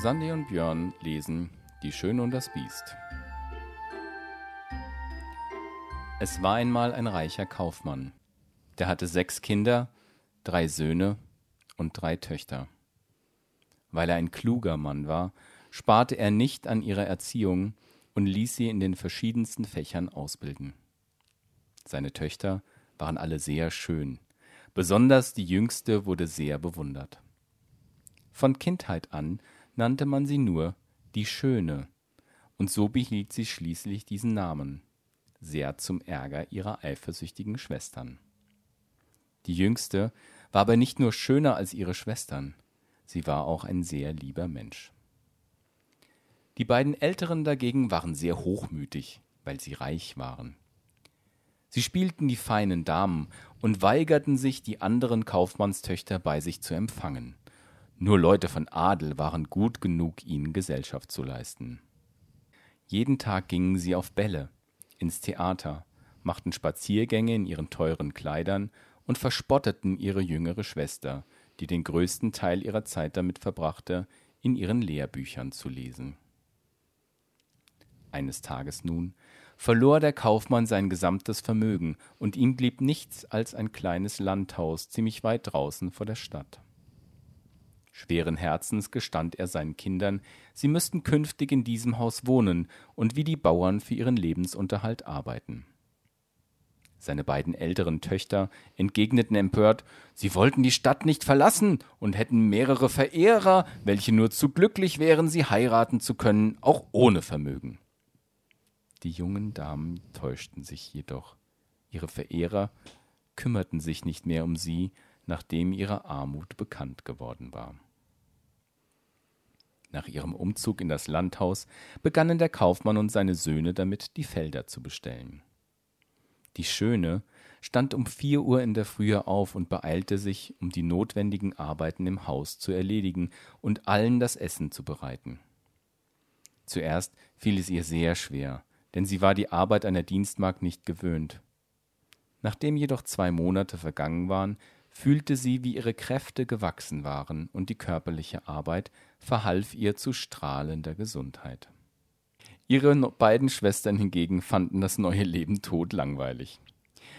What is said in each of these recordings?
Sandy und Björn lesen Die Schöne und das Biest. Es war einmal ein reicher Kaufmann. Der hatte sechs Kinder, drei Söhne und drei Töchter. Weil er ein kluger Mann war, sparte er nicht an ihrer Erziehung und ließ sie in den verschiedensten Fächern ausbilden. Seine Töchter waren alle sehr schön, besonders die jüngste wurde sehr bewundert. Von Kindheit an nannte man sie nur die Schöne, und so behielt sie schließlich diesen Namen, sehr zum Ärger ihrer eifersüchtigen Schwestern. Die jüngste war aber nicht nur schöner als ihre Schwestern, sie war auch ein sehr lieber Mensch. Die beiden Älteren dagegen waren sehr hochmütig, weil sie reich waren. Sie spielten die feinen Damen und weigerten sich, die anderen Kaufmannstöchter bei sich zu empfangen. Nur Leute von Adel waren gut genug, ihnen Gesellschaft zu leisten. Jeden Tag gingen sie auf Bälle, ins Theater, machten Spaziergänge in ihren teuren Kleidern und verspotteten ihre jüngere Schwester, die den größten Teil ihrer Zeit damit verbrachte, in ihren Lehrbüchern zu lesen. Eines Tages nun verlor der Kaufmann sein gesamtes Vermögen, und ihm blieb nichts als ein kleines Landhaus ziemlich weit draußen vor der Stadt. Schweren Herzens gestand er seinen Kindern, sie müssten künftig in diesem Haus wohnen und wie die Bauern für ihren Lebensunterhalt arbeiten. Seine beiden älteren Töchter entgegneten empört, sie wollten die Stadt nicht verlassen und hätten mehrere Verehrer, welche nur zu glücklich wären, sie heiraten zu können, auch ohne Vermögen. Die jungen Damen täuschten sich jedoch. Ihre Verehrer kümmerten sich nicht mehr um sie, nachdem ihre Armut bekannt geworden war. Nach ihrem Umzug in das Landhaus begannen der Kaufmann und seine Söhne damit, die Felder zu bestellen. Die Schöne stand um vier Uhr in der Frühe auf und beeilte sich, um die notwendigen Arbeiten im Haus zu erledigen und allen das Essen zu bereiten. Zuerst fiel es ihr sehr schwer, denn sie war die Arbeit einer Dienstmagd nicht gewöhnt. Nachdem jedoch zwei Monate vergangen waren, fühlte sie, wie ihre Kräfte gewachsen waren, und die körperliche Arbeit verhalf ihr zu strahlender Gesundheit. Ihre beiden Schwestern hingegen fanden das neue Leben todlangweilig.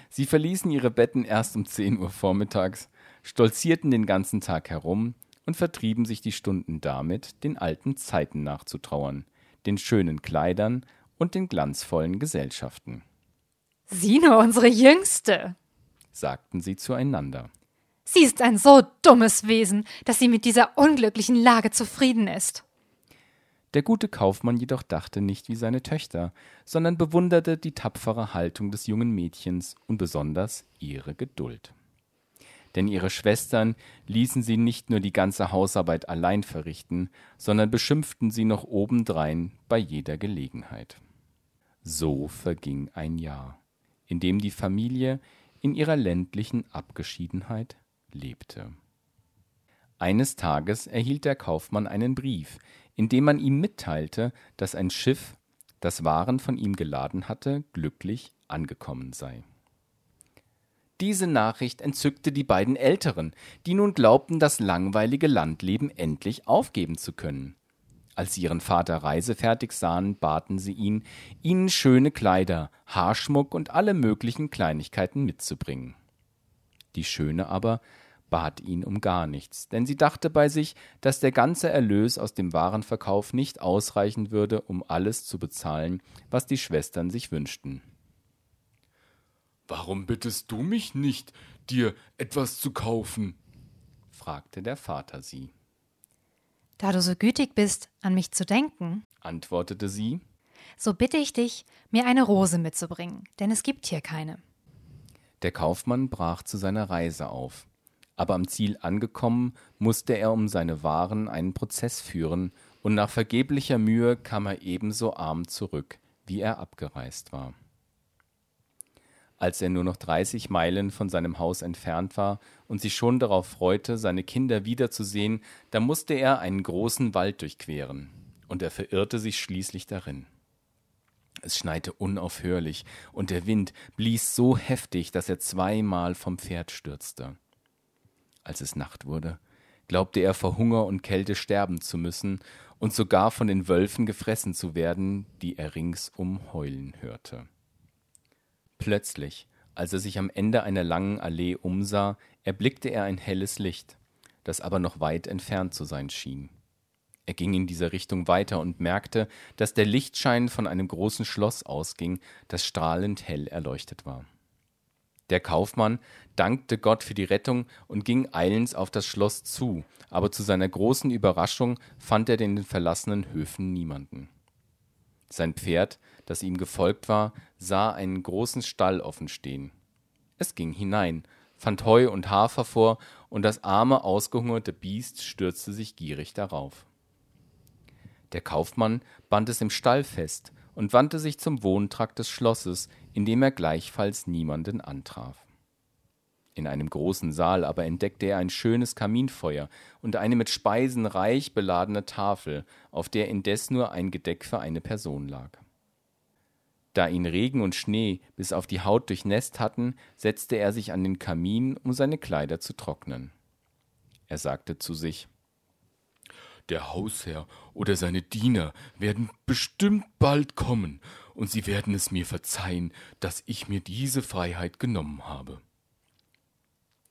Sie verließen ihre Betten erst um zehn Uhr vormittags, stolzierten den ganzen Tag herum und vertrieben sich die Stunden damit, den alten Zeiten nachzutrauern, den schönen Kleidern und den glanzvollen Gesellschaften. Sieh nur unsere Jüngste, sagten sie zueinander. Sie ist ein so dummes Wesen, dass sie mit dieser unglücklichen Lage zufrieden ist. Der gute Kaufmann jedoch dachte nicht wie seine Töchter, sondern bewunderte die tapfere Haltung des jungen Mädchens und besonders ihre Geduld. Denn ihre Schwestern ließen sie nicht nur die ganze Hausarbeit allein verrichten, sondern beschimpften sie noch obendrein bei jeder Gelegenheit. So verging ein Jahr, in dem die Familie in ihrer ländlichen Abgeschiedenheit lebte. Eines Tages erhielt der Kaufmann einen Brief, in dem man ihm mitteilte, dass ein Schiff, das Waren von ihm geladen hatte, glücklich angekommen sei. Diese Nachricht entzückte die beiden Älteren, die nun glaubten, das langweilige Landleben endlich aufgeben zu können. Als sie ihren Vater reisefertig sahen, baten sie ihn, ihnen schöne Kleider, Haarschmuck und alle möglichen Kleinigkeiten mitzubringen. Die Schöne aber bat ihn um gar nichts, denn sie dachte bei sich, dass der ganze Erlös aus dem Warenverkauf nicht ausreichen würde, um alles zu bezahlen, was die Schwestern sich wünschten. Warum bittest du mich nicht, dir etwas zu kaufen? fragte der Vater sie. Da du so gütig bist, an mich zu denken, antwortete sie, so bitte ich dich, mir eine Rose mitzubringen, denn es gibt hier keine. Der Kaufmann brach zu seiner Reise auf, aber am Ziel angekommen, musste er um seine Waren einen Prozess führen, und nach vergeblicher Mühe kam er ebenso arm zurück, wie er abgereist war. Als er nur noch dreißig Meilen von seinem Haus entfernt war und sich schon darauf freute, seine Kinder wiederzusehen, da musste er einen großen Wald durchqueren, und er verirrte sich schließlich darin. Es schneite unaufhörlich, und der Wind blies so heftig, dass er zweimal vom Pferd stürzte. Als es Nacht wurde, glaubte er vor Hunger und Kälte sterben zu müssen und sogar von den Wölfen gefressen zu werden, die er ringsum heulen hörte. Plötzlich, als er sich am Ende einer langen Allee umsah, erblickte er ein helles Licht, das aber noch weit entfernt zu sein schien. Er ging in dieser Richtung weiter und merkte, dass der Lichtschein von einem großen Schloss ausging, das strahlend hell erleuchtet war. Der Kaufmann dankte Gott für die Rettung und ging eilends auf das Schloss zu, aber zu seiner großen Überraschung fand er in den verlassenen Höfen niemanden. Sein Pferd, das ihm gefolgt war, sah einen großen Stall offen stehen. Es ging hinein, fand Heu und Hafer vor, und das arme, ausgehungerte Biest stürzte sich gierig darauf. Der Kaufmann band es im Stall fest und wandte sich zum Wohntrakt des Schlosses, in dem er gleichfalls niemanden antraf. In einem großen Saal aber entdeckte er ein schönes Kaminfeuer und eine mit Speisen reich beladene Tafel, auf der indes nur ein Gedeck für eine Person lag. Da ihn Regen und Schnee bis auf die Haut durchnässt hatten, setzte er sich an den Kamin, um seine Kleider zu trocknen. Er sagte zu sich der Hausherr oder seine Diener werden bestimmt bald kommen, und sie werden es mir verzeihen, dass ich mir diese Freiheit genommen habe.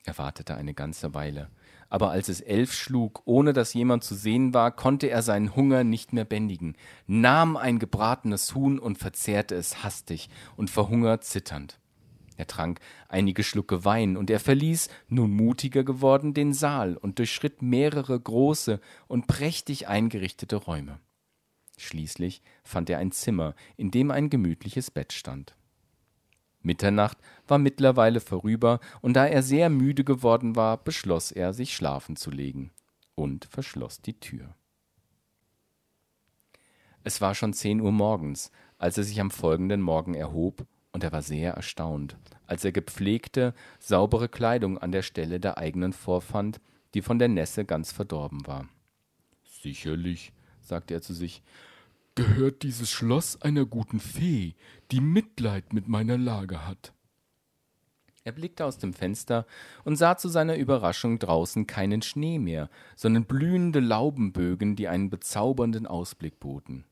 Er wartete eine ganze Weile, aber als es elf schlug, ohne dass jemand zu sehen war, konnte er seinen Hunger nicht mehr bändigen, nahm ein gebratenes Huhn und verzehrte es hastig und verhungert zitternd. Er trank einige Schlucke Wein, und er verließ, nun mutiger geworden, den Saal und durchschritt mehrere große und prächtig eingerichtete Räume. Schließlich fand er ein Zimmer, in dem ein gemütliches Bett stand. Mitternacht war mittlerweile vorüber, und da er sehr müde geworden war, beschloss er, sich schlafen zu legen und verschloss die Tür. Es war schon zehn Uhr morgens, als er sich am folgenden Morgen erhob und er war sehr erstaunt, als er gepflegte, saubere Kleidung an der Stelle der eigenen vorfand, die von der Nässe ganz verdorben war. Sicherlich, sagte er zu sich, gehört dieses Schloss einer guten Fee, die Mitleid mit meiner Lage hat. Er blickte aus dem Fenster und sah zu seiner Überraschung draußen keinen Schnee mehr, sondern blühende Laubenbögen, die einen bezaubernden Ausblick boten.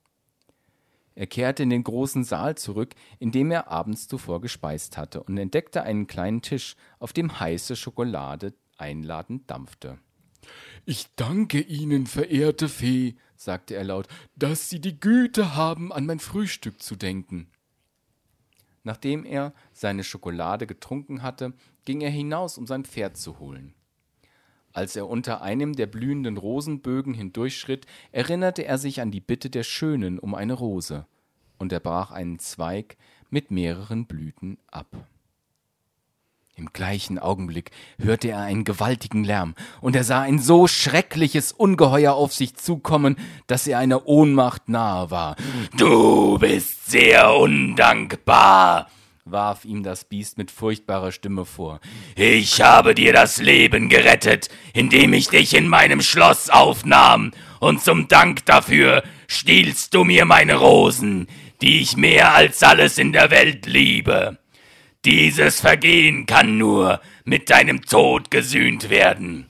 Er kehrte in den großen Saal zurück, in dem er abends zuvor gespeist hatte, und entdeckte einen kleinen Tisch, auf dem heiße Schokolade einladend dampfte. Ich danke Ihnen, verehrte Fee, sagte er laut, dass Sie die Güte haben, an mein Frühstück zu denken. Nachdem er seine Schokolade getrunken hatte, ging er hinaus, um sein Pferd zu holen. Als er unter einem der blühenden Rosenbögen hindurchschritt, erinnerte er sich an die Bitte der Schönen um eine Rose, und er brach einen Zweig mit mehreren Blüten ab. Im gleichen Augenblick hörte er einen gewaltigen Lärm, und er sah ein so schreckliches Ungeheuer auf sich zukommen, dass er einer Ohnmacht nahe war. Du bist sehr undankbar, warf ihm das Biest mit furchtbarer Stimme vor. Ich habe dir das Leben gerettet, indem ich dich in meinem Schloss aufnahm, und zum Dank dafür stiehlst du mir meine Rosen, die ich mehr als alles in der Welt liebe. Dieses Vergehen kann nur mit deinem Tod gesühnt werden.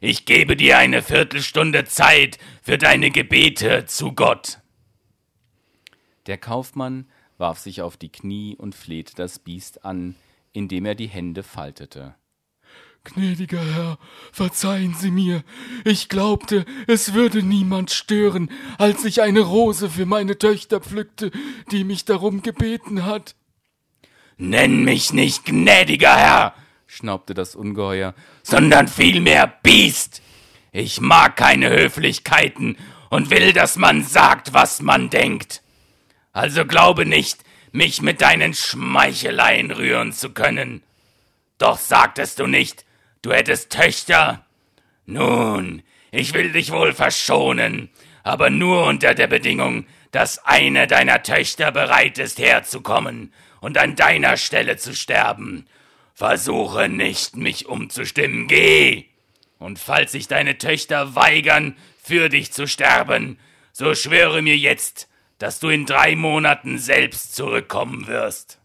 Ich gebe dir eine Viertelstunde Zeit für deine Gebete zu Gott. Der Kaufmann warf sich auf die Knie und flehte das Biest an, indem er die Hände faltete. Gnädiger Herr, verzeihen Sie mir, ich glaubte, es würde niemand stören, als ich eine Rose für meine Töchter pflückte, die mich darum gebeten hat. Nenn mich nicht gnädiger Herr, schnaubte das Ungeheuer, sondern vielmehr Biest. Ich mag keine Höflichkeiten und will, dass man sagt, was man denkt. Also glaube nicht, mich mit deinen Schmeicheleien rühren zu können. Doch sagtest du nicht, du hättest Töchter? Nun, ich will dich wohl verschonen, aber nur unter der Bedingung, dass eine deiner Töchter bereit ist herzukommen und an deiner Stelle zu sterben. Versuche nicht, mich umzustimmen, geh! Und falls sich deine Töchter weigern, für dich zu sterben, so schwöre mir jetzt, dass du in drei Monaten selbst zurückkommen wirst.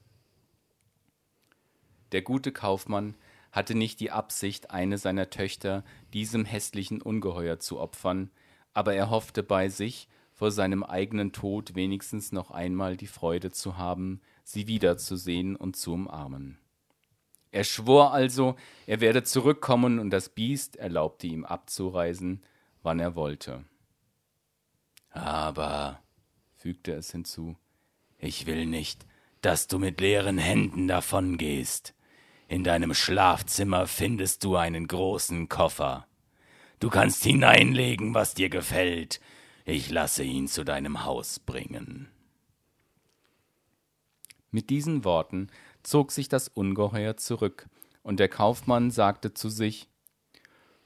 Der gute Kaufmann hatte nicht die Absicht, eine seiner Töchter diesem hässlichen Ungeheuer zu opfern, aber er hoffte bei sich, vor seinem eigenen Tod wenigstens noch einmal die Freude zu haben, sie wiederzusehen und zu umarmen. Er schwor also, er werde zurückkommen und das Biest erlaubte ihm abzureisen, wann er wollte. Aber, fügte es hinzu, ich will nicht, dass du mit leeren Händen davongehst. In deinem Schlafzimmer findest du einen großen Koffer. Du kannst hineinlegen, was dir gefällt. Ich lasse ihn zu deinem Haus bringen. Mit diesen Worten zog sich das Ungeheuer zurück, und der Kaufmann sagte zu sich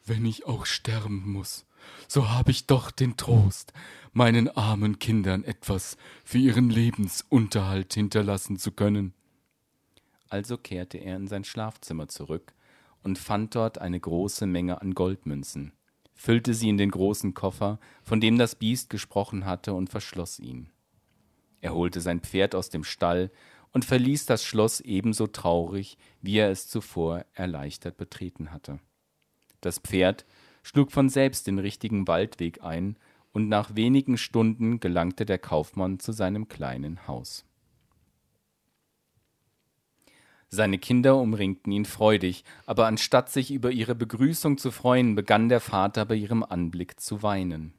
Wenn ich auch sterben muss, so habe ich doch den Trost, meinen armen Kindern etwas für ihren Lebensunterhalt hinterlassen zu können. Also kehrte er in sein Schlafzimmer zurück und fand dort eine große Menge an Goldmünzen, füllte sie in den großen Koffer, von dem das Biest gesprochen hatte, und verschloss ihn. Er holte sein Pferd aus dem Stall und verließ das Schloss ebenso traurig, wie er es zuvor erleichtert betreten hatte. Das Pferd schlug von selbst den richtigen Waldweg ein, und nach wenigen Stunden gelangte der Kaufmann zu seinem kleinen Haus. Seine Kinder umringten ihn freudig, aber anstatt sich über ihre Begrüßung zu freuen, begann der Vater bei ihrem Anblick zu weinen.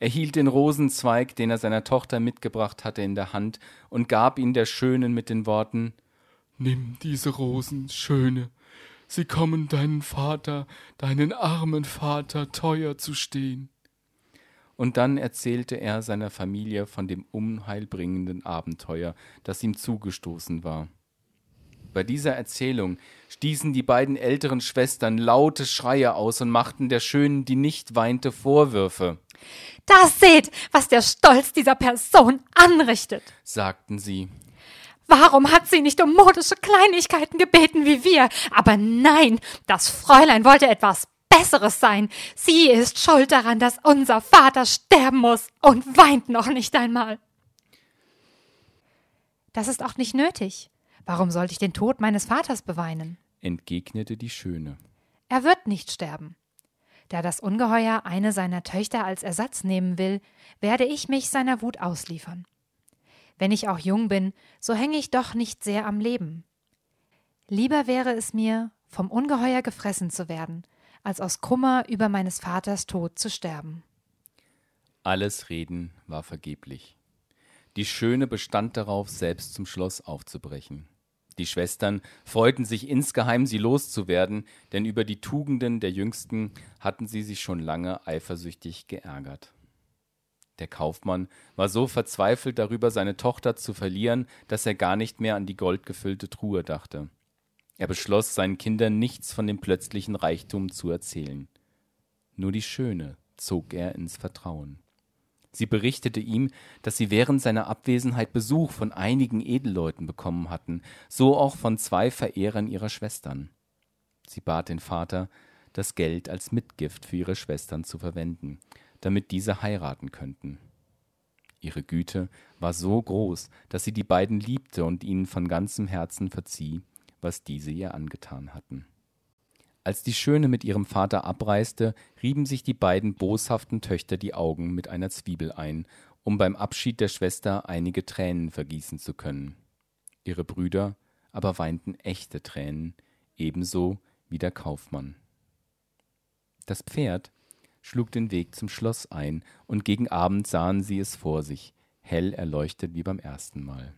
Er hielt den Rosenzweig, den er seiner Tochter mitgebracht hatte, in der Hand und gab ihn der Schönen mit den Worten Nimm diese Rosen, Schöne, sie kommen deinen Vater, deinen armen Vater teuer zu stehen. Und dann erzählte er seiner Familie von dem unheilbringenden Abenteuer, das ihm zugestoßen war. Bei dieser Erzählung stießen die beiden älteren Schwestern laute Schreie aus und machten der Schönen, die nicht weinte, Vorwürfe. Da seht, was der Stolz dieser Person anrichtet, sagten sie. Warum hat sie nicht um modische Kleinigkeiten gebeten wie wir? Aber nein, das Fräulein wollte etwas Besseres sein. Sie ist schuld daran, dass unser Vater sterben muss und weint noch nicht einmal. Das ist auch nicht nötig. Warum sollte ich den Tod meines Vaters beweinen? entgegnete die Schöne. Er wird nicht sterben. Da das Ungeheuer eine seiner Töchter als Ersatz nehmen will, werde ich mich seiner Wut ausliefern. Wenn ich auch jung bin, so hänge ich doch nicht sehr am Leben. Lieber wäre es mir, vom Ungeheuer gefressen zu werden, als aus Kummer über meines Vaters Tod zu sterben. Alles Reden war vergeblich. Die Schöne bestand darauf, selbst zum Schloss aufzubrechen. Die Schwestern freuten sich insgeheim, sie loszuwerden, denn über die Tugenden der Jüngsten hatten sie sich schon lange eifersüchtig geärgert. Der Kaufmann war so verzweifelt darüber, seine Tochter zu verlieren, dass er gar nicht mehr an die goldgefüllte Truhe dachte. Er beschloss, seinen Kindern nichts von dem plötzlichen Reichtum zu erzählen. Nur die Schöne zog er ins Vertrauen. Sie berichtete ihm, dass sie während seiner Abwesenheit Besuch von einigen Edelleuten bekommen hatten, so auch von zwei Verehrern ihrer Schwestern. Sie bat den Vater, das Geld als Mitgift für ihre Schwestern zu verwenden, damit diese heiraten könnten. Ihre Güte war so groß, dass sie die beiden liebte und ihnen von ganzem Herzen verzieh, was diese ihr angetan hatten. Als die Schöne mit ihrem Vater abreiste, rieben sich die beiden boshaften Töchter die Augen mit einer Zwiebel ein, um beim Abschied der Schwester einige Tränen vergießen zu können. Ihre Brüder aber weinten echte Tränen, ebenso wie der Kaufmann. Das Pferd schlug den Weg zum Schloss ein, und gegen Abend sahen sie es vor sich, hell erleuchtet wie beim ersten Mal.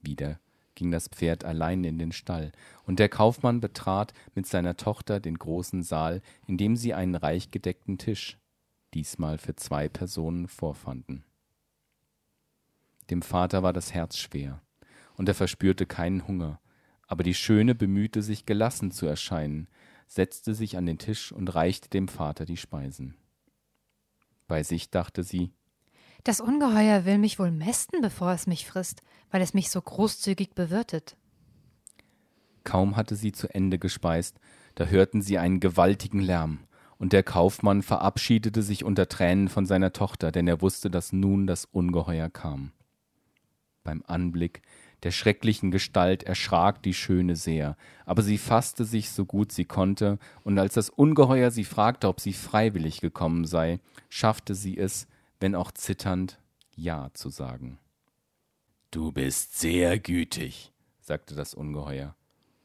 Wieder ging das Pferd allein in den Stall, und der Kaufmann betrat mit seiner Tochter den großen Saal, in dem sie einen reich gedeckten Tisch, diesmal für zwei Personen, vorfanden. Dem Vater war das Herz schwer, und er verspürte keinen Hunger, aber die Schöne bemühte sich, gelassen zu erscheinen, setzte sich an den Tisch und reichte dem Vater die Speisen. Bei sich dachte sie, das Ungeheuer will mich wohl mästen, bevor es mich frisst, weil es mich so großzügig bewirtet. Kaum hatte sie zu Ende gespeist, da hörten sie einen gewaltigen Lärm, und der Kaufmann verabschiedete sich unter Tränen von seiner Tochter, denn er wusste, dass nun das Ungeheuer kam. Beim Anblick Der schrecklichen Gestalt erschrak die Schöne sehr, aber sie fasste sich so gut sie konnte, und als das Ungeheuer sie fragte, ob sie freiwillig gekommen sei, schaffte sie es, wenn auch zitternd, Ja zu sagen. Du bist sehr gütig, sagte das Ungeheuer,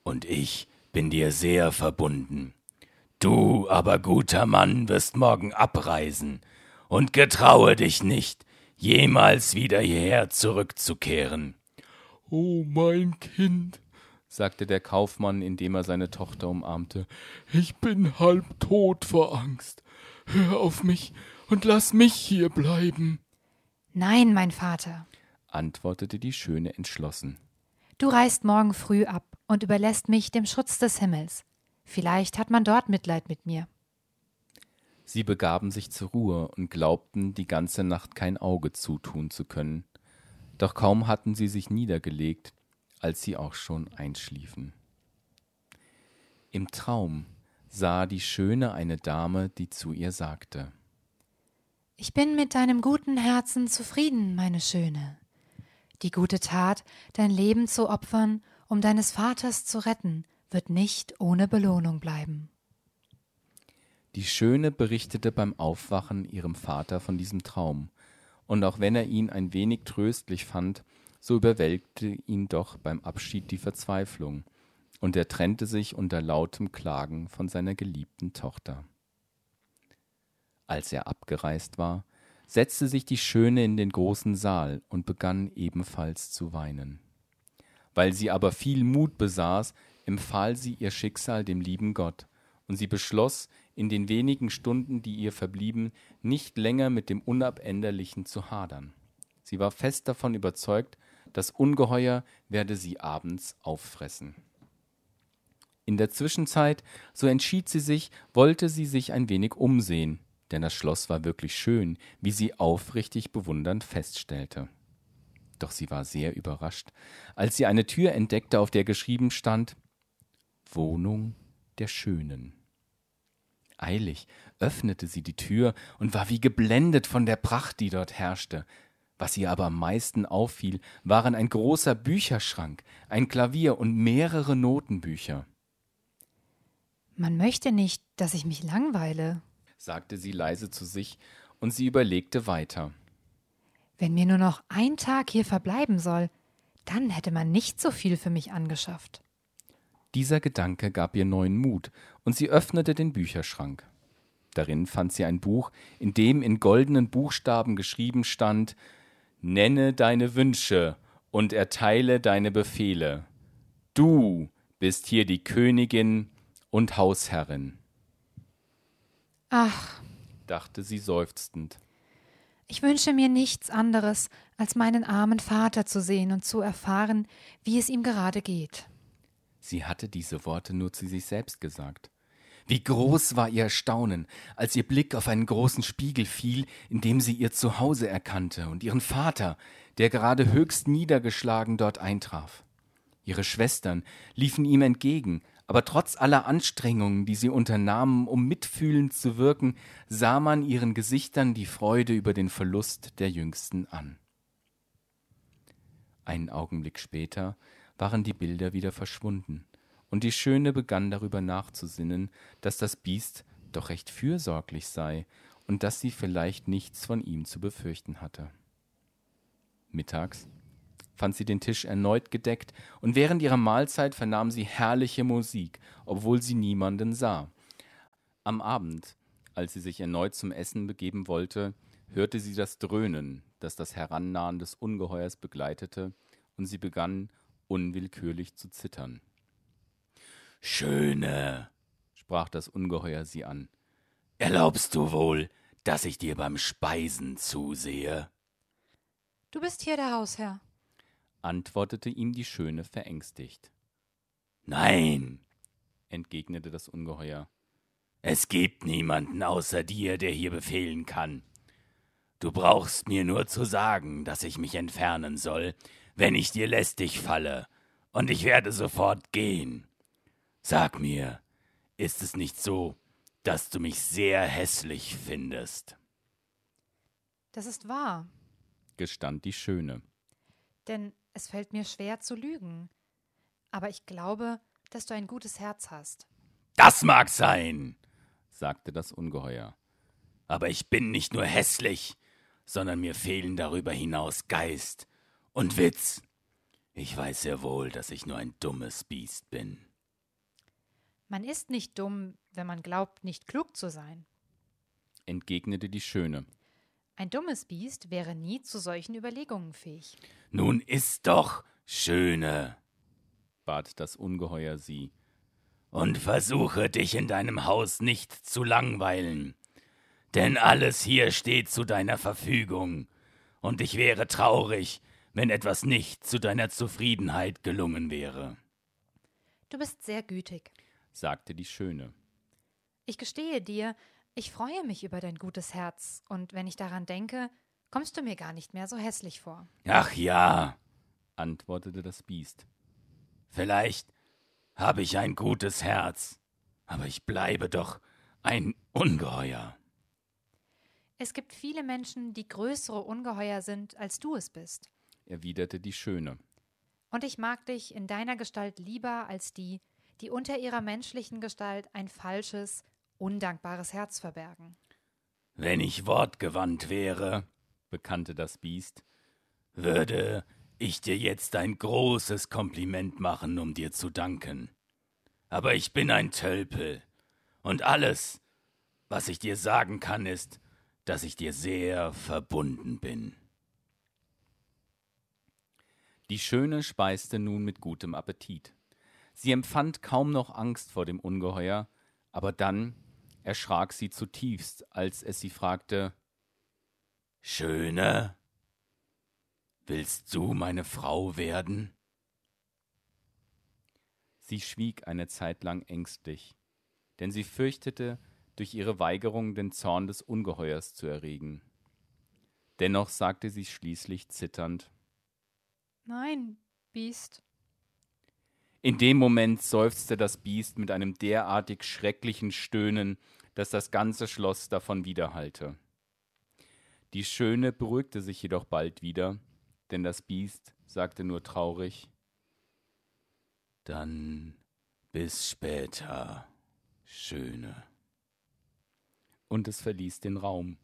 und ich bin dir sehr verbunden. Du aber, guter Mann, wirst morgen abreisen, und getraue dich nicht, jemals wieder hierher zurückzukehren. Oh mein Kind, sagte der Kaufmann, indem er seine Tochter umarmte, ich bin halb tot vor Angst. Hör auf mich und lass mich hier bleiben. Nein, mein Vater, antwortete die Schöne entschlossen. Du reist morgen früh ab und überlässt mich dem Schutz des Himmels. Vielleicht hat man dort Mitleid mit mir. Sie begaben sich zur Ruhe und glaubten, die ganze Nacht kein Auge zutun zu können. Doch kaum hatten sie sich niedergelegt, als sie auch schon einschliefen. Im Traum sah die Schöne eine Dame, die zu ihr sagte Ich bin mit deinem guten Herzen zufrieden, meine Schöne. Die gute Tat, dein Leben zu opfern, um deines Vaters zu retten, wird nicht ohne Belohnung bleiben. Die Schöne berichtete beim Aufwachen ihrem Vater von diesem Traum, und auch wenn er ihn ein wenig tröstlich fand, so überwältigte ihn doch beim Abschied die Verzweiflung, und er trennte sich unter lautem Klagen von seiner geliebten Tochter. Als er abgereist war, setzte sich die Schöne in den großen Saal und begann ebenfalls zu weinen. Weil sie aber viel Mut besaß, empfahl sie ihr Schicksal dem lieben Gott, und sie beschloss, in den wenigen Stunden, die ihr verblieben, nicht länger mit dem Unabänderlichen zu hadern. Sie war fest davon überzeugt, das Ungeheuer werde sie abends auffressen. In der Zwischenzeit, so entschied sie sich, wollte sie sich ein wenig umsehen, denn das Schloss war wirklich schön, wie sie aufrichtig bewundernd feststellte. Doch sie war sehr überrascht, als sie eine Tür entdeckte, auf der geschrieben stand Wohnung der Schönen. Eilig öffnete sie die Tür und war wie geblendet von der Pracht, die dort herrschte. Was ihr aber am meisten auffiel, waren ein großer Bücherschrank, ein Klavier und mehrere Notenbücher. Man möchte nicht, dass ich mich langweile, sagte sie leise zu sich, und sie überlegte weiter. Wenn mir nur noch ein Tag hier verbleiben soll, dann hätte man nicht so viel für mich angeschafft. Dieser Gedanke gab ihr neuen Mut, und sie öffnete den Bücherschrank. Darin fand sie ein Buch, in dem in goldenen Buchstaben geschrieben stand Nenne deine Wünsche und erteile deine Befehle. Du bist hier die Königin und Hausherrin. Ach, dachte sie seufzend. Ich wünsche mir nichts anderes, als meinen armen Vater zu sehen und zu erfahren, wie es ihm gerade geht. Sie hatte diese Worte nur zu sich selbst gesagt. Wie groß war ihr Erstaunen, als ihr Blick auf einen großen Spiegel fiel, in dem sie ihr Zuhause erkannte und ihren Vater, der gerade höchst niedergeschlagen dort eintraf. Ihre Schwestern liefen ihm entgegen, aber trotz aller Anstrengungen, die sie unternahmen, um mitfühlend zu wirken, sah man ihren Gesichtern die Freude über den Verlust der Jüngsten an. Einen Augenblick später waren die Bilder wieder verschwunden, und die Schöne begann darüber nachzusinnen, dass das Biest doch recht fürsorglich sei und dass sie vielleicht nichts von ihm zu befürchten hatte. Mittags fand sie den Tisch erneut gedeckt, und während ihrer Mahlzeit vernahm sie herrliche Musik, obwohl sie niemanden sah. Am Abend, als sie sich erneut zum Essen begeben wollte, hörte sie das Dröhnen, das das Herannahen des Ungeheuers begleitete, und sie begann unwillkürlich zu zittern. Schöne, sprach das Ungeheuer sie an, erlaubst du wohl, dass ich dir beim Speisen zusehe? Du bist hier der Hausherr, antwortete ihm die Schöne verängstigt. Nein, entgegnete das Ungeheuer. Es gibt niemanden außer dir, der hier befehlen kann. Du brauchst mir nur zu sagen, dass ich mich entfernen soll, wenn ich dir lästig falle, und ich werde sofort gehen. Sag mir, ist es nicht so, dass du mich sehr hässlich findest? Das ist wahr, gestand die Schöne. denn es fällt mir schwer zu lügen. Aber ich glaube, dass du ein gutes Herz hast. Das mag sein, sagte das Ungeheuer. Aber ich bin nicht nur hässlich, sondern mir fehlen darüber hinaus Geist und Witz. Ich weiß sehr wohl, dass ich nur ein dummes Biest bin. Man ist nicht dumm, wenn man glaubt, nicht klug zu sein, entgegnete die Schöne. Ein dummes Biest wäre nie zu solchen Überlegungen fähig. Nun ist doch, Schöne, bat das Ungeheuer sie, und versuche dich in deinem Haus nicht zu langweilen, denn alles hier steht zu deiner Verfügung, und ich wäre traurig, wenn etwas nicht zu deiner Zufriedenheit gelungen wäre. Du bist sehr gütig, sagte die Schöne. Ich gestehe dir, ich freue mich über dein gutes Herz, und wenn ich daran denke, kommst du mir gar nicht mehr so hässlich vor. Ach ja, antwortete das Biest. Vielleicht habe ich ein gutes Herz, aber ich bleibe doch ein Ungeheuer. Es gibt viele Menschen, die größere Ungeheuer sind, als du es bist, erwiderte die Schöne. Und ich mag dich in deiner Gestalt lieber als die, die unter ihrer menschlichen Gestalt ein falsches, undankbares Herz verbergen. Wenn ich wortgewandt wäre, bekannte das Biest, würde ich dir jetzt ein großes Kompliment machen, um dir zu danken. Aber ich bin ein Tölpel, und alles, was ich dir sagen kann, ist, dass ich dir sehr verbunden bin. Die Schöne speiste nun mit gutem Appetit. Sie empfand kaum noch Angst vor dem Ungeheuer, aber dann erschrak sie zutiefst, als es sie fragte Schöne, willst du meine Frau werden? Sie schwieg eine Zeit lang ängstlich, denn sie fürchtete, durch ihre Weigerung den Zorn des Ungeheuers zu erregen. Dennoch sagte sie schließlich zitternd Nein, Biest. In dem Moment seufzte das Biest mit einem derartig schrecklichen Stöhnen, dass das ganze Schloss davon widerhallte. Die Schöne beruhigte sich jedoch bald wieder, denn das Biest sagte nur traurig Dann bis später, Schöne. Und es verließ den Raum,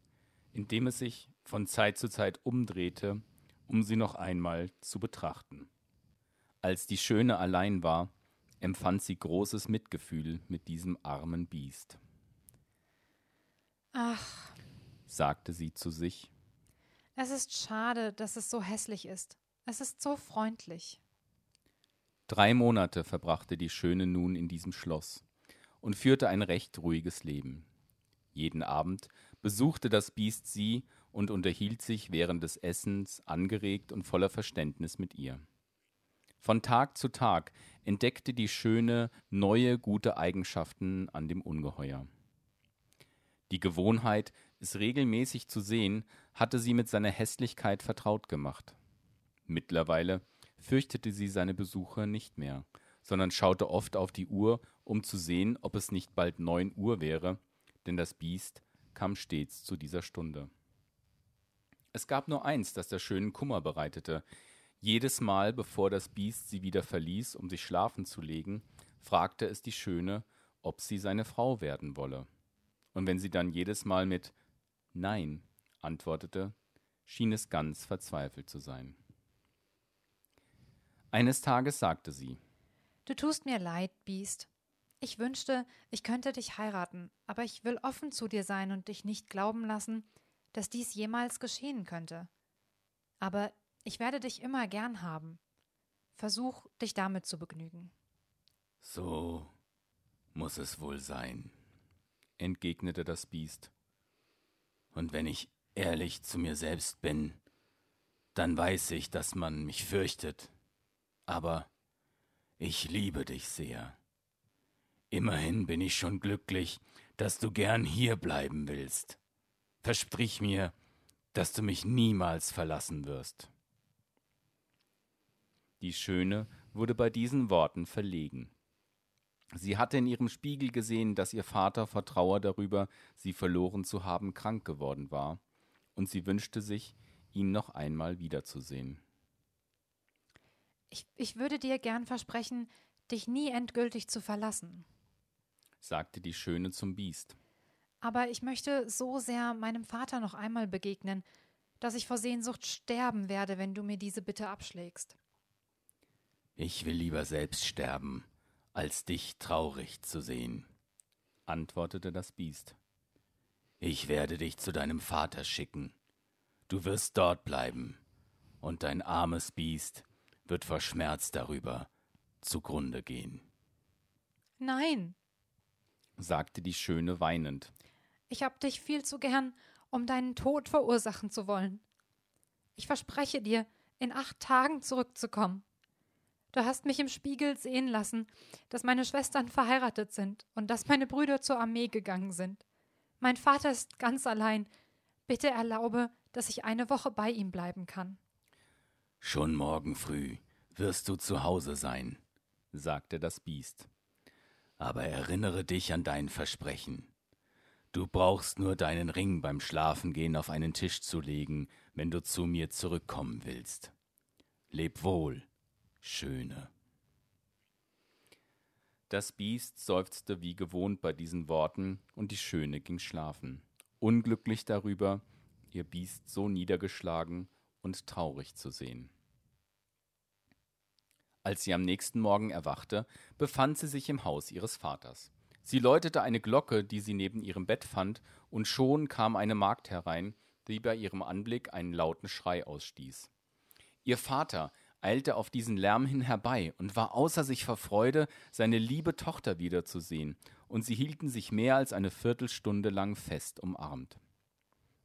indem es sich von Zeit zu Zeit umdrehte, um sie noch einmal zu betrachten. Als die Schöne allein war, empfand sie großes Mitgefühl mit diesem armen Biest. Ach, sagte sie zu sich. Es ist schade, dass es so hässlich ist. Es ist so freundlich. Drei Monate verbrachte die Schöne nun in diesem Schloss und führte ein recht ruhiges Leben. Jeden Abend besuchte das Biest sie und unterhielt sich während des Essens angeregt und voller Verständnis mit ihr. Von Tag zu Tag entdeckte die Schöne neue gute Eigenschaften an dem Ungeheuer. Die Gewohnheit, es regelmäßig zu sehen, hatte sie mit seiner Hässlichkeit vertraut gemacht. Mittlerweile fürchtete sie seine Besuche nicht mehr, sondern schaute oft auf die Uhr, um zu sehen, ob es nicht bald neun Uhr wäre, denn das Biest kam stets zu dieser Stunde. Es gab nur eins, das der schönen Kummer bereitete, jedes Mal, bevor das Biest sie wieder verließ, um sich schlafen zu legen, fragte es die Schöne, ob sie seine Frau werden wolle. Und wenn sie dann jedes Mal mit Nein antwortete, schien es ganz verzweifelt zu sein. Eines Tages sagte sie Du tust mir leid, Biest. Ich wünschte, ich könnte dich heiraten, aber ich will offen zu dir sein und dich nicht glauben lassen, dass dies jemals geschehen könnte. Aber ich werde dich immer gern haben. Versuch, dich damit zu begnügen. So muss es wohl sein, entgegnete das Biest. Und wenn ich ehrlich zu mir selbst bin, dann weiß ich, dass man mich fürchtet. Aber ich liebe dich sehr. Immerhin bin ich schon glücklich, dass du gern hier bleiben willst. Versprich mir, dass du mich niemals verlassen wirst. Die Schöne wurde bei diesen Worten verlegen. Sie hatte in ihrem Spiegel gesehen, dass ihr Vater vor Trauer darüber, sie verloren zu haben, krank geworden war, und sie wünschte sich, ihn noch einmal wiederzusehen. Ich, ich würde dir gern versprechen, dich nie endgültig zu verlassen. sagte die Schöne zum Biest. Aber ich möchte so sehr meinem Vater noch einmal begegnen, dass ich vor Sehnsucht sterben werde, wenn du mir diese Bitte abschlägst. Ich will lieber selbst sterben, als dich traurig zu sehen, antwortete das Biest. Ich werde dich zu deinem Vater schicken. Du wirst dort bleiben, und dein armes Biest wird vor Schmerz darüber zugrunde gehen. Nein, sagte die Schöne weinend. Ich hab dich viel zu gern, um deinen Tod verursachen zu wollen. Ich verspreche dir, in acht Tagen zurückzukommen. Du hast mich im Spiegel sehen lassen, dass meine Schwestern verheiratet sind und dass meine Brüder zur Armee gegangen sind. Mein Vater ist ganz allein. Bitte erlaube, dass ich eine Woche bei ihm bleiben kann. Schon morgen früh wirst du zu Hause sein, sagte das Biest. Aber erinnere dich an dein Versprechen. Du brauchst nur deinen Ring beim Schlafengehen auf einen Tisch zu legen, wenn du zu mir zurückkommen willst. Leb wohl, Schöne. Das Biest seufzte wie gewohnt bei diesen Worten, und die Schöne ging schlafen, unglücklich darüber, ihr Biest so niedergeschlagen und traurig zu sehen. Als sie am nächsten Morgen erwachte, befand sie sich im Haus ihres Vaters. Sie läutete eine Glocke, die sie neben ihrem Bett fand, und schon kam eine Magd herein, die bei ihrem Anblick einen lauten Schrei ausstieß. Ihr Vater eilte auf diesen Lärm hin herbei und war außer sich vor Freude, seine liebe Tochter wiederzusehen, und sie hielten sich mehr als eine Viertelstunde lang fest umarmt.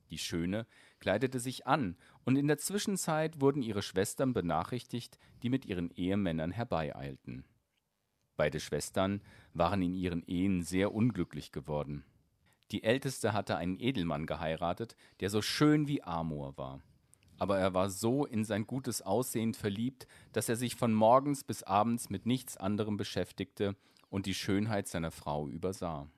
Die Schöne kleidete sich an, und in der Zwischenzeit wurden ihre Schwestern benachrichtigt, die mit ihren Ehemännern herbeieilten. Beide Schwestern waren in ihren Ehen sehr unglücklich geworden. Die älteste hatte einen Edelmann geheiratet, der so schön wie Amor war. Aber er war so in sein gutes Aussehen verliebt, dass er sich von morgens bis abends mit nichts anderem beschäftigte und die Schönheit seiner Frau übersah.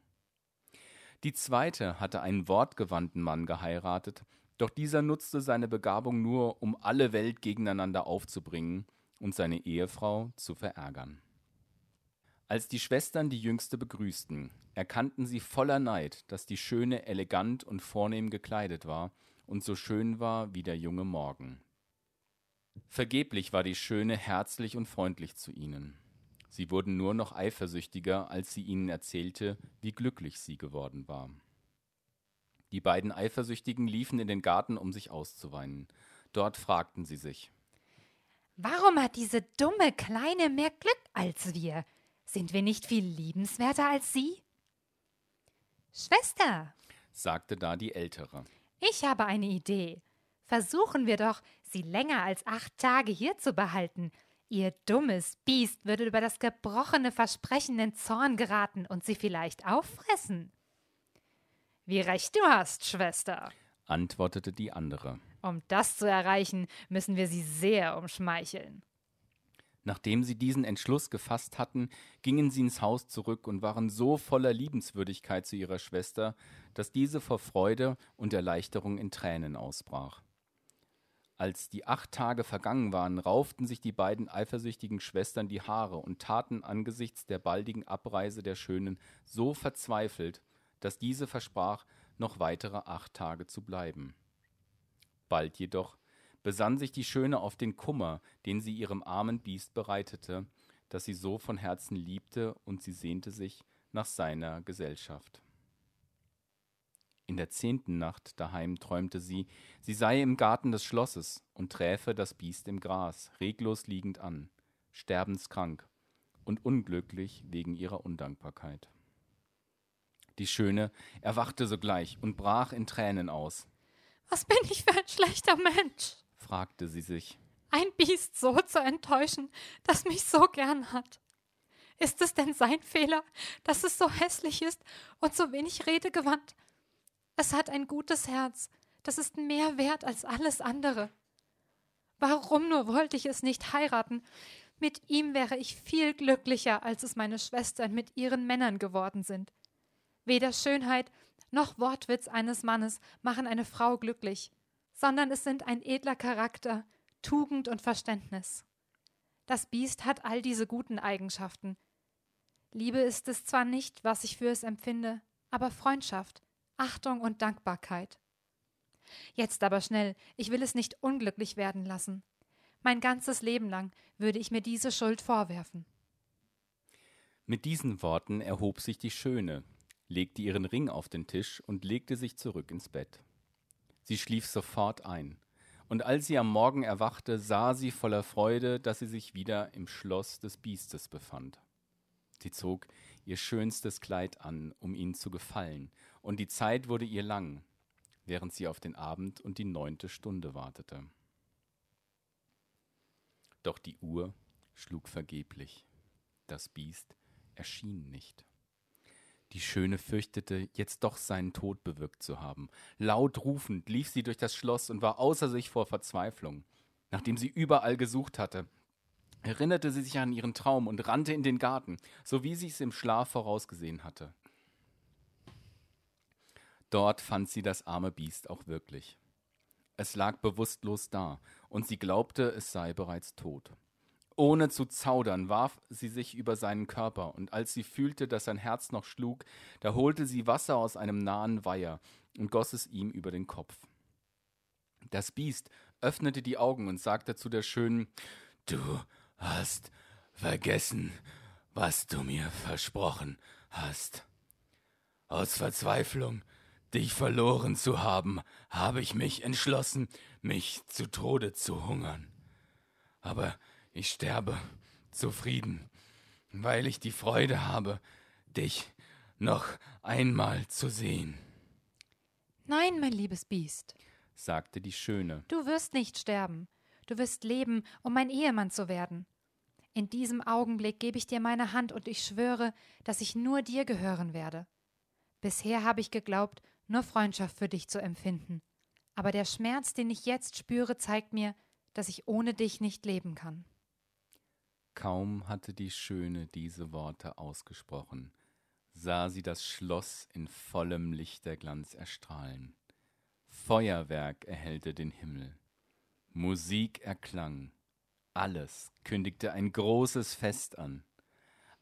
Die zweite hatte einen wortgewandten Mann geheiratet, doch dieser nutzte seine Begabung nur, um alle Welt gegeneinander aufzubringen und seine Ehefrau zu verärgern. Als die Schwestern die Jüngste begrüßten, erkannten sie voller Neid, dass die Schöne elegant und vornehm gekleidet war und so schön war wie der junge Morgen. Vergeblich war die Schöne herzlich und freundlich zu ihnen. Sie wurden nur noch eifersüchtiger, als sie ihnen erzählte, wie glücklich sie geworden war. Die beiden Eifersüchtigen liefen in den Garten, um sich auszuweinen. Dort fragten sie sich Warum hat diese dumme Kleine mehr Glück als wir? Sind wir nicht viel liebenswerter als sie? Schwester, sagte da die Ältere. Ich habe eine Idee. Versuchen wir doch, sie länger als acht Tage hier zu behalten. Ihr dummes Biest würde über das gebrochene Versprechen in Zorn geraten und sie vielleicht auffressen. Wie recht du hast, Schwester, antwortete die andere. Um das zu erreichen, müssen wir sie sehr umschmeicheln. Nachdem sie diesen Entschluss gefasst hatten, gingen sie ins Haus zurück und waren so voller Liebenswürdigkeit zu ihrer Schwester, dass diese vor Freude und Erleichterung in Tränen ausbrach. Als die acht Tage vergangen waren, rauften sich die beiden eifersüchtigen Schwestern die Haare und taten angesichts der baldigen Abreise der Schönen so verzweifelt, dass diese versprach, noch weitere acht Tage zu bleiben. Bald jedoch besann sich die Schöne auf den Kummer, den sie ihrem armen Biest bereitete, das sie so von Herzen liebte, und sie sehnte sich nach seiner Gesellschaft. In der zehnten Nacht daheim träumte sie, sie sei im Garten des Schlosses und träfe das Biest im Gras, reglos liegend an, sterbenskrank und unglücklich wegen ihrer Undankbarkeit. Die Schöne erwachte sogleich und brach in Tränen aus. Was bin ich für ein schlechter Mensch? Fragte sie sich. Ein Biest so zu enttäuschen, das mich so gern hat. Ist es denn sein Fehler, dass es so hässlich ist und so wenig redegewandt? Es hat ein gutes Herz, das ist mehr wert als alles andere. Warum nur wollte ich es nicht heiraten? Mit ihm wäre ich viel glücklicher, als es meine Schwestern mit ihren Männern geworden sind. Weder Schönheit noch Wortwitz eines Mannes machen eine Frau glücklich sondern es sind ein edler Charakter, Tugend und Verständnis. Das Biest hat all diese guten Eigenschaften. Liebe ist es zwar nicht, was ich für es empfinde, aber Freundschaft, Achtung und Dankbarkeit. Jetzt aber schnell, ich will es nicht unglücklich werden lassen. Mein ganzes Leben lang würde ich mir diese Schuld vorwerfen. Mit diesen Worten erhob sich die Schöne, legte ihren Ring auf den Tisch und legte sich zurück ins Bett. Sie schlief sofort ein, und als sie am Morgen erwachte, sah sie voller Freude, dass sie sich wieder im Schloss des Biestes befand. Sie zog ihr schönstes Kleid an, um ihm zu gefallen, und die Zeit wurde ihr lang, während sie auf den Abend und die neunte Stunde wartete. Doch die Uhr schlug vergeblich. Das Biest erschien nicht. Die Schöne fürchtete, jetzt doch seinen Tod bewirkt zu haben. Laut rufend lief sie durch das Schloss und war außer sich vor Verzweiflung. Nachdem sie überall gesucht hatte, erinnerte sie sich an ihren Traum und rannte in den Garten, so wie sie es im Schlaf vorausgesehen hatte. Dort fand sie das arme Biest auch wirklich. Es lag bewusstlos da, und sie glaubte, es sei bereits tot. Ohne zu zaudern warf sie sich über seinen Körper, und als sie fühlte, dass sein Herz noch schlug, da holte sie Wasser aus einem nahen Weiher und goss es ihm über den Kopf. Das Biest öffnete die Augen und sagte zu der Schönen Du hast vergessen, was du mir versprochen hast. Aus Verzweiflung, dich verloren zu haben, habe ich mich entschlossen, mich zu Tode zu hungern. Aber ich sterbe zufrieden, weil ich die Freude habe, dich noch einmal zu sehen. Nein, mein liebes Biest, sagte die Schöne. Du wirst nicht sterben. Du wirst leben, um mein Ehemann zu werden. In diesem Augenblick gebe ich dir meine Hand und ich schwöre, dass ich nur dir gehören werde. Bisher habe ich geglaubt, nur Freundschaft für dich zu empfinden. Aber der Schmerz, den ich jetzt spüre, zeigt mir, dass ich ohne dich nicht leben kann. Kaum hatte die Schöne diese Worte ausgesprochen, sah sie das Schloss in vollem Lichterglanz erstrahlen. Feuerwerk erhellte den Himmel. Musik erklang. Alles kündigte ein großes Fest an.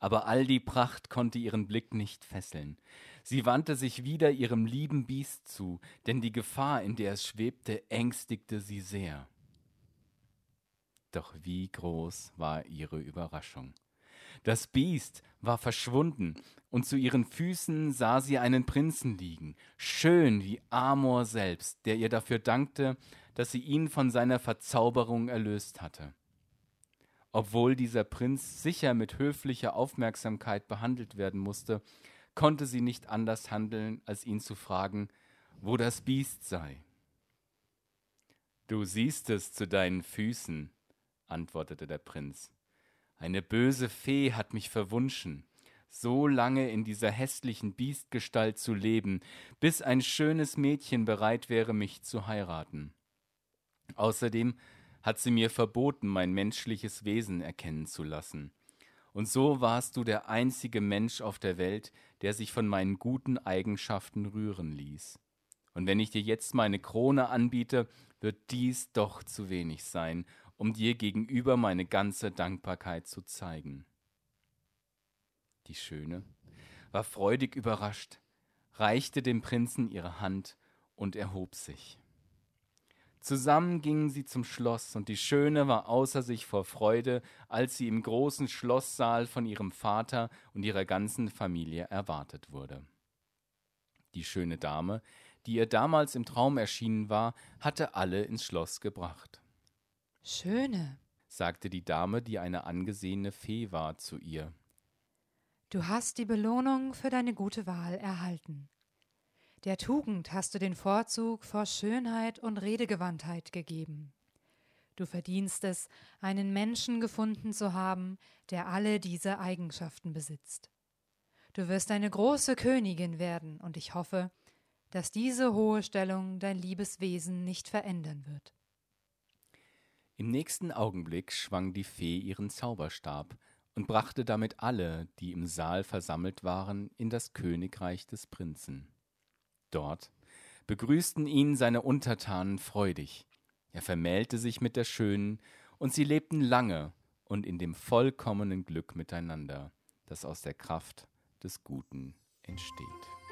Aber all die Pracht konnte ihren Blick nicht fesseln. Sie wandte sich wieder ihrem lieben Biest zu, denn die Gefahr, in der es schwebte, ängstigte sie sehr. Doch wie groß war ihre Überraschung. Das Biest war verschwunden, und zu ihren Füßen sah sie einen Prinzen liegen, schön wie Amor selbst, der ihr dafür dankte, dass sie ihn von seiner Verzauberung erlöst hatte. Obwohl dieser Prinz sicher mit höflicher Aufmerksamkeit behandelt werden musste, konnte sie nicht anders handeln, als ihn zu fragen, wo das Biest sei. Du siehst es zu deinen Füßen, antwortete der Prinz. Eine böse Fee hat mich verwunschen, so lange in dieser hässlichen Biestgestalt zu leben, bis ein schönes Mädchen bereit wäre, mich zu heiraten. Außerdem hat sie mir verboten, mein menschliches Wesen erkennen zu lassen. Und so warst du der einzige Mensch auf der Welt, der sich von meinen guten Eigenschaften rühren ließ. Und wenn ich dir jetzt meine Krone anbiete, wird dies doch zu wenig sein, um dir gegenüber meine ganze Dankbarkeit zu zeigen. Die Schöne war freudig überrascht, reichte dem Prinzen ihre Hand und erhob sich. Zusammen gingen sie zum Schloss, und die Schöne war außer sich vor Freude, als sie im großen Schlosssaal von ihrem Vater und ihrer ganzen Familie erwartet wurde. Die schöne Dame, die ihr damals im Traum erschienen war, hatte alle ins Schloss gebracht. Schöne, sagte die Dame, die eine angesehene Fee war, zu ihr. Du hast die Belohnung für deine gute Wahl erhalten. Der Tugend hast du den Vorzug vor Schönheit und Redegewandtheit gegeben. Du verdienst es, einen Menschen gefunden zu haben, der alle diese Eigenschaften besitzt. Du wirst eine große Königin werden, und ich hoffe, dass diese hohe Stellung dein liebes Wesen nicht verändern wird. Im nächsten Augenblick schwang die Fee ihren Zauberstab und brachte damit alle, die im Saal versammelt waren, in das Königreich des Prinzen. Dort begrüßten ihn seine Untertanen freudig. Er vermählte sich mit der Schönen, und sie lebten lange und in dem vollkommenen Glück miteinander, das aus der Kraft des Guten entsteht.